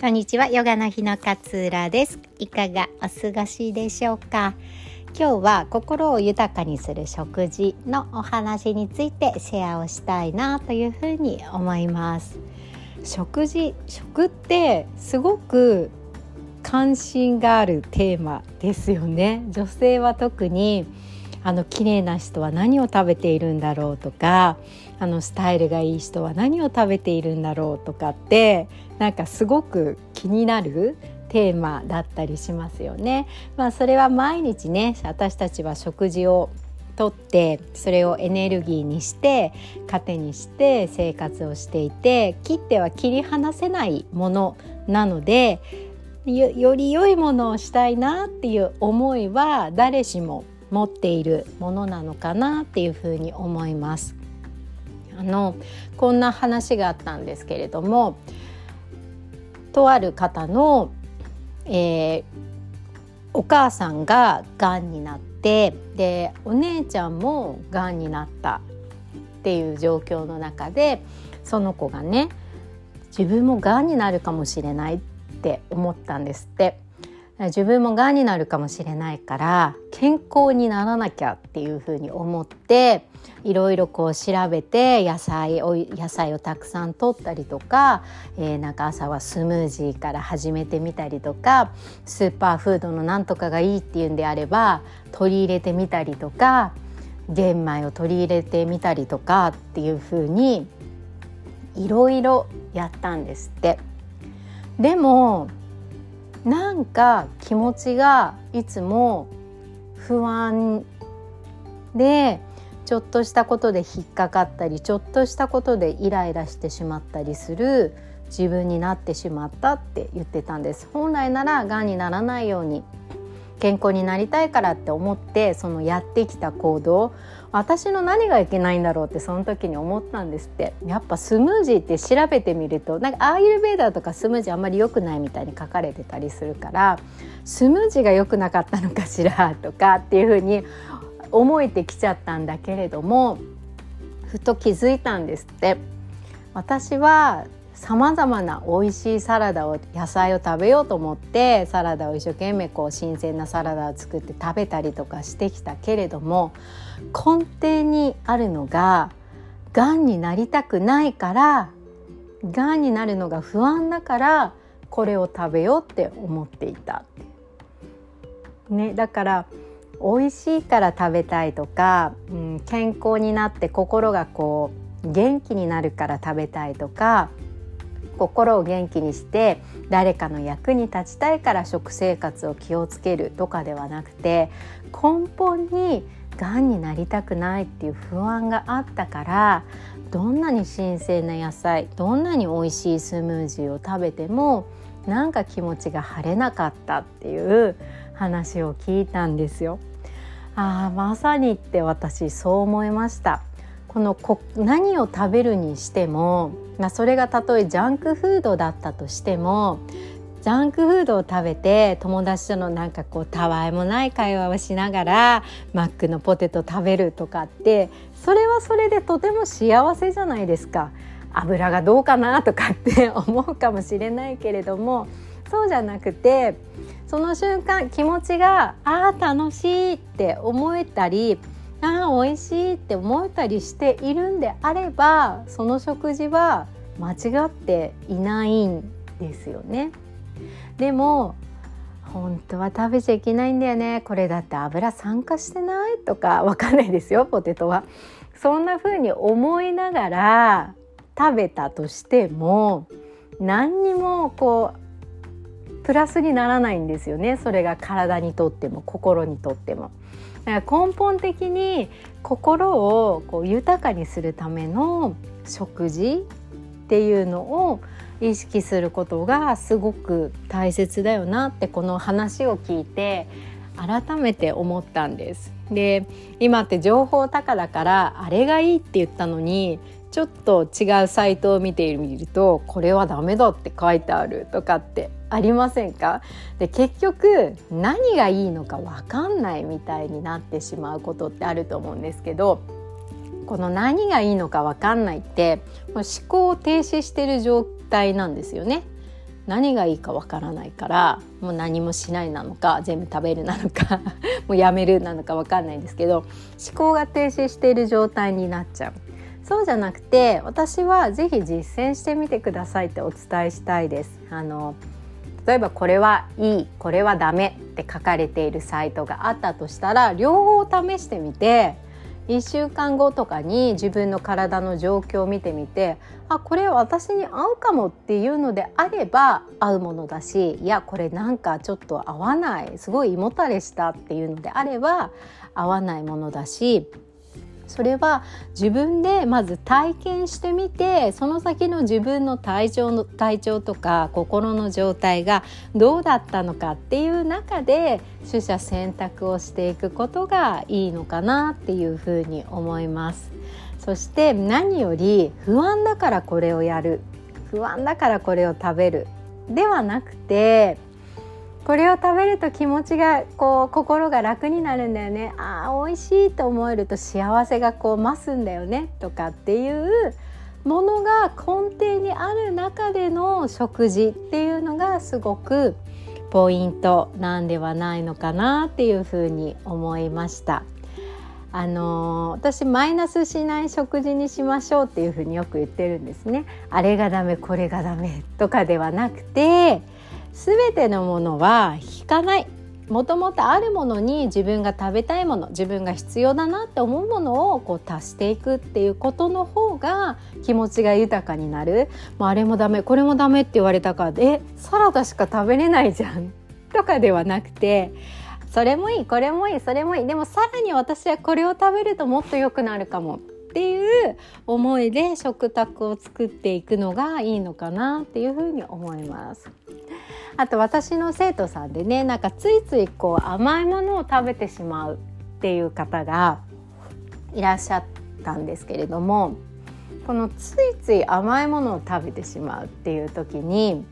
こんにちは、ヨガの日の勝浦です。いかがお過ごしでしょうか？今日は心を豊かにする食事のお話についてシェアをしたいなというふうに思います。食事、食ってすごく関心があるテーマですよね。女性は特にあの綺麗な人は何を食べているんだろうとかあのスタイルがいい人は何を食べているんだろうとかってなんかすごく気になるテーマだったりしますよね。まあ、それは毎日ね私たちは食事をとってそれをエネルギーにして糧にして生活をしていて切っては切り離せないものなのでより良いものをしたいなっていう思いは誰しも持っているものなのかなっていうふうに思います。あのこんな話があったんですけれどもとある方の、えー、お母さんががんになってでお姉ちゃんもがんになったっていう状況の中でその子がね自分もがんになるかもしれないって思ったんですって。自分もがんになるかもしれないから健康にならなきゃっていうふうに思っていろいろこう調べて野菜を野菜をたくさん取ったりとか、えー、なんか朝はスムージーから始めてみたりとかスーパーフードのなんとかがいいっていうんであれば取り入れてみたりとか玄米を取り入れてみたりとかっていうふうにいろいろやったんですって。でもなんか気持ちがいつも不安でちょっとしたことで引っかかったりちょっとしたことでイライラしてしまったりする自分になってしまったって言ってたんです。本来ならがんにならないように健康になりたいからって思ってそのやってきた行動私の何がいけないんだろうってその時に思ったんですって。やっぱスムージーって調べてみるとなんかアーユルベーダーとかスムージーあんまり良くないみたいに書かれてたりするからスムージーが良くなかったのかしらとかっていうふうに思えてきちゃったんだけれどもふと気づいたんですって。私はさまざまな美味しいサラダを野菜を食べようと思ってサラダを一生懸命こう新鮮なサラダを作って食べたりとかしてきたけれども根底にあるのががんになりたくないからがんになるのが不安だからこれを食べようって思っていた。ね、だから美味しいから食べたいとか、うん、健康になって心がこう元気になるから食べたいとか心を元気にして誰かの役に立ちたいから食生活を気をつけるとかではなくて根本にがんになりたくないっていう不安があったからどんなに新鮮な野菜どんなに美味しいスムージーを食べてもなんか気持ちが晴れなかったっていう話を聞いたんですよ。あまさにって私そう思いました。このこ何を食べるにしても、まあ、それがたとえジャンクフードだったとしてもジャンクフードを食べて友達とのなんかこうたわいもない会話をしながらマックのポテト食べるとかってそれはそれでとても幸せじゃないですか油がどうかなとかって 思うかもしれないけれどもそうじゃなくてその瞬間気持ちがああ楽しいって思えたりああ美味しいって思えたりしているんであればその食事は間違っていないんですよね。でも本当は食べちゃいけないんだよねこれだって油酸化してないとかわかんないですよポテトは。そんな風に思いながら食べたとしても何にもこうプラスにならないんですよねそれが体にとっても心にとっても。だから根本的に心をこう豊かにするための食事っていうのを意識することがすごく大切だよなってこの話を聞いて改めて思ったんです。で今って情報高だからあれがいいって言ったのにちょっと違うサイトを見てみるとこれはダメだって書いてあるとかってありませんか？で結局何がいいのか分かんないみたいになってしまうことってあると思うんですけどこの何がいいのか分かんないって思考を停止してる状態なんですよね。何がいいかわからないからもう何もしないなのか全部食べるなのか もうやめるなのかわかんないんですけど思考が停止している状態になっちゃう。そうじゃなくて私はぜひ実践してみてくださいってお伝えしたいです。あの例えばこれはいいこれはダメって書かれているサイトがあったとしたら両方試してみて1週間後とかに自分の体の状況を見てみてあこれ私に合うかもっていうのであれば合うものだしいやこれなんかちょっと合わないすごい胃もたれしたっていうのであれば合わないものだしそれは自分でまず体験してみてその先の自分の体調の体調とか心の状態がどうだったのかっていう中で取捨選択をしていくことがいいのかなっていうふうに思います。そして何より不安だからこれをやる不安だからこれを食べるではなくてこれを食べると気持ちがこう心が楽になるんだよねあー美味しいと思えると幸せがこう増すんだよねとかっていうものが根底にある中での食事っていうのがすごくポイントなんではないのかなっていうふうに思いました。あの私マイナスしない食事にしましょうっていうふうによく言ってるんですね。あれがダメこれがダメとかではなくて全てのものは引かない。もともとあるものに自分が食べたいもの自分が必要だなって思うものをこう足していくっていうことの方が気持ちが豊かになる。もうあれもダメこれもダメって言われたからえサラダしか食べれないじゃん。とかではなくてそれもいいこれもいいそれもいい。でもさらに私はこれを食べるともっと良くなるかも。っていう思いで食卓を作っていくのがいいのかなっていうふうに思います。あと私の生徒さんでねなんかついついこう甘いものを食べてしまうっていう方がいらっしゃったんですけれどもこのついつい甘いものを食べてしまうっていう時に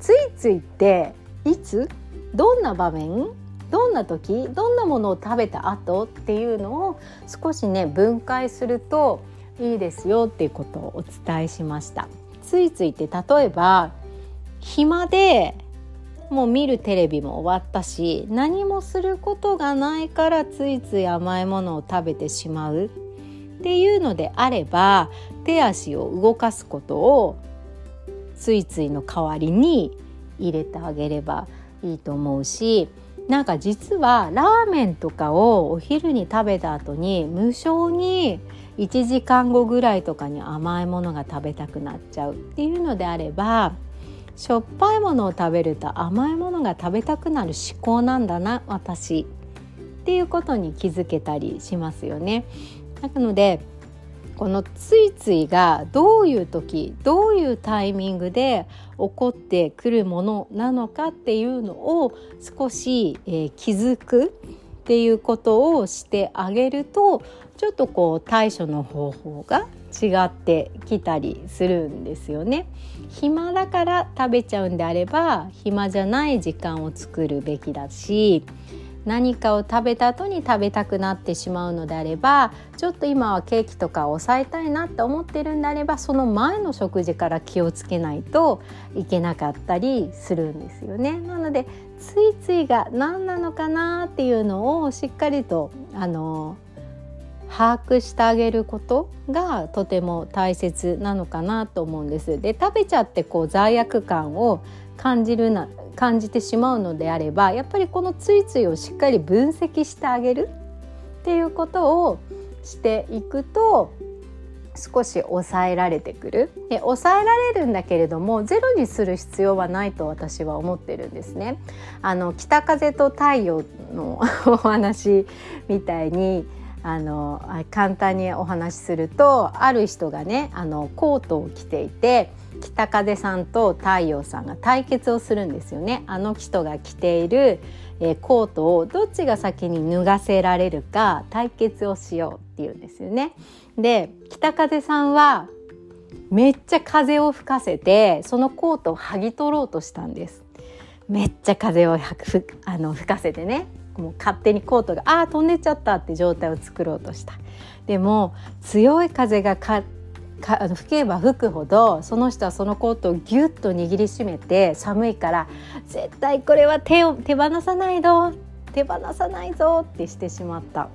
ついついっていつ？どんな場面？どんな時？どんなものを食べた後っていうのを少しね分解するといいですよっていうことをお伝えしました。ついついって例えば暇でもう見るテレビも終わったし何もすることがないからついつい甘いものを食べてしまう。っていうのであれば手足を動かすことをついついの代わりに入れてあげればいいと思うしなんか実はラーメンとかをお昼に食べた後に無性に1時間後ぐらいとかに甘いものが食べたくなっちゃう。っていうのであればしょっぱいものを食べると甘いものが食べたくなる思考なんだな私っていうことに気づけたりしますよね。なのでこのついついがどういう時どういうタイミングで起こってくるものなのかっていうのを少し、えー、気づくっていうことをしてあげるとちょっとこう対処の方法が違ってきたりするんですよね。暇だから食べちゃうんであれば暇じゃない時間を作るべきだし何かを食べた後に食べたくなってしまうのであればちょっと今はケーキとかを抑えたいなって思ってるんであればその前の食事から気をつけないといけなかったりするんですよね。なのでついついが何なのかなっていうのをしっかりとあの把握してあげることがとても大切なのかなと思うんです。で食べちゃってこう罪悪感を感じるな感じてしまうのであればやっぱりこのついついをしっかり分析してあげるっていうことをしていくと少し抑えられてくるで抑えられるんだけれどもゼロにする必要はないと私は思ってるんですね。あの北風と太陽のお話みたいにあの簡単にお話しするとある人がねあのコートを着ていて北風さんと太陽さんが対決をするんですよね。あの人が着ている、え、コートをどっちが先に脱がせられるか対決をしようっていうんですよね。で北風さんはめっちゃ風を吹かせてそのコートを剥ぎ取ろうとしたんです。めっちゃ風をあの吹かせてねもう勝手にコートがああ飛んでっちゃったって状態を作ろうとしたでも強い風がかかあの吹けば吹くほどその人はそのコートをギュッと握りしめて寒いから絶対これは手を手放さないぞ手放さないぞってしてしまった。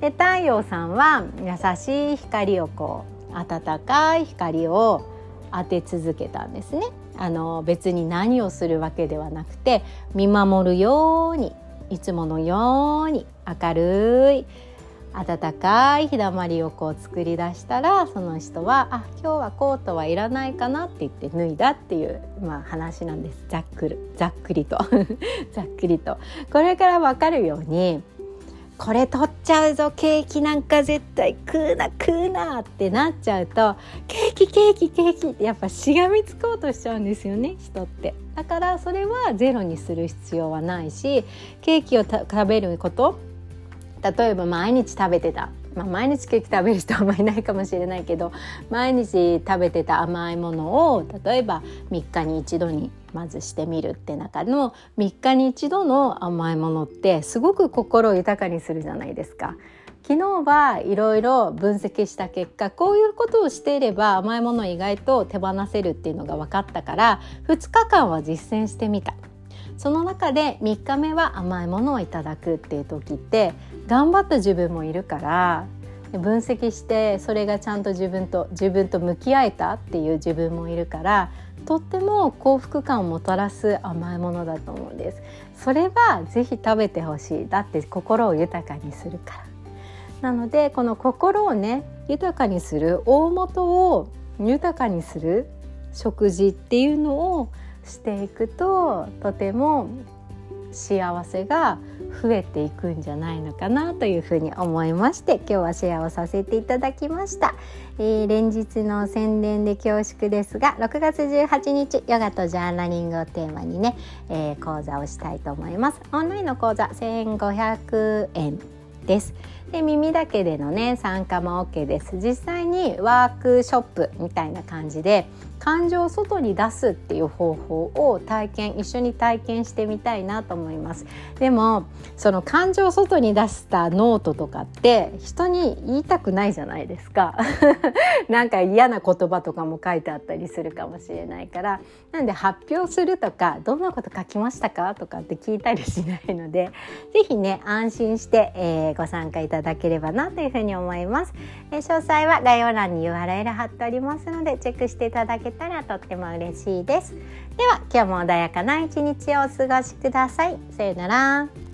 で太陽さんは優しい光をこう暖かい光を当て続けたんですね。あの別に何をするわけではなくて見守るようにいつものように明るい暖かい日だまりをこう作り出したらその人は「あ今日はコートはいらないかな」って言って脱いだっていう、まあ、話なんですざっくりざっくりと ざっくりと。これから分かるようにこれ取っちゃうぞケーキなんか絶対食うな食うなってなっちゃうとケーキケーキケーキってやっぱしがみつこうとしちゃうんですよね人って。だからそれはゼロにする必要はないしケーキを食べること例えば毎日食べてた、まあ、毎日ケーキ食べる人はあんまりいないかもしれないけど毎日食べてた甘いものを例えば3日に一度にまずしてみるって中の3日に一度の甘いものってすごく心を豊かにするじゃないですか。昨日はいろいろ分析した結果こういうことをしていれば甘いものを意外と手放せるっていうのが分かったから2日間は実践してみたその中で3日目は甘いものをいただくっていう時って頑張った自分もいるから分析してそれがちゃんと自分と自分と向き合えたっていう自分もいるからとっても幸福感をもたらす甘いものだと思うんです。それはぜひ食べてほしい。だって心を豊かにするから。なのでこの心をね豊かにする大元を豊かにする食事っていうのをしていくととても幸せが増えていくんじゃないのかなというふうに思いまして今日はシェアをさせていただきました、えー、連日の宣伝で恐縮ですが6月18日ヨガとジャーナリングをテーマにね、えー、講座をしたいと思います。オンラインの講座1500円です。で耳だけでのね参加も OK です。実際にワークショップみたいな感じで感情を外に出すっていう方法を体験一緒に体験してみたいなと思います。でもその感情を外に出したノートとかって人に言いたくないじゃないですか。なんか嫌な言葉とかも書いてあったりするかもしれないから。なんで発表するとかどんなこと書きましたかとかって聞いたりしないので是非ね安心して、えー、ご参加いただければなというふうに思います、えー、詳細は概要欄に URL 貼っておりますのでチェックしていただけけたらとっても嬉しいです。では今日も穏やかな一日をお過ごしください。さようなら。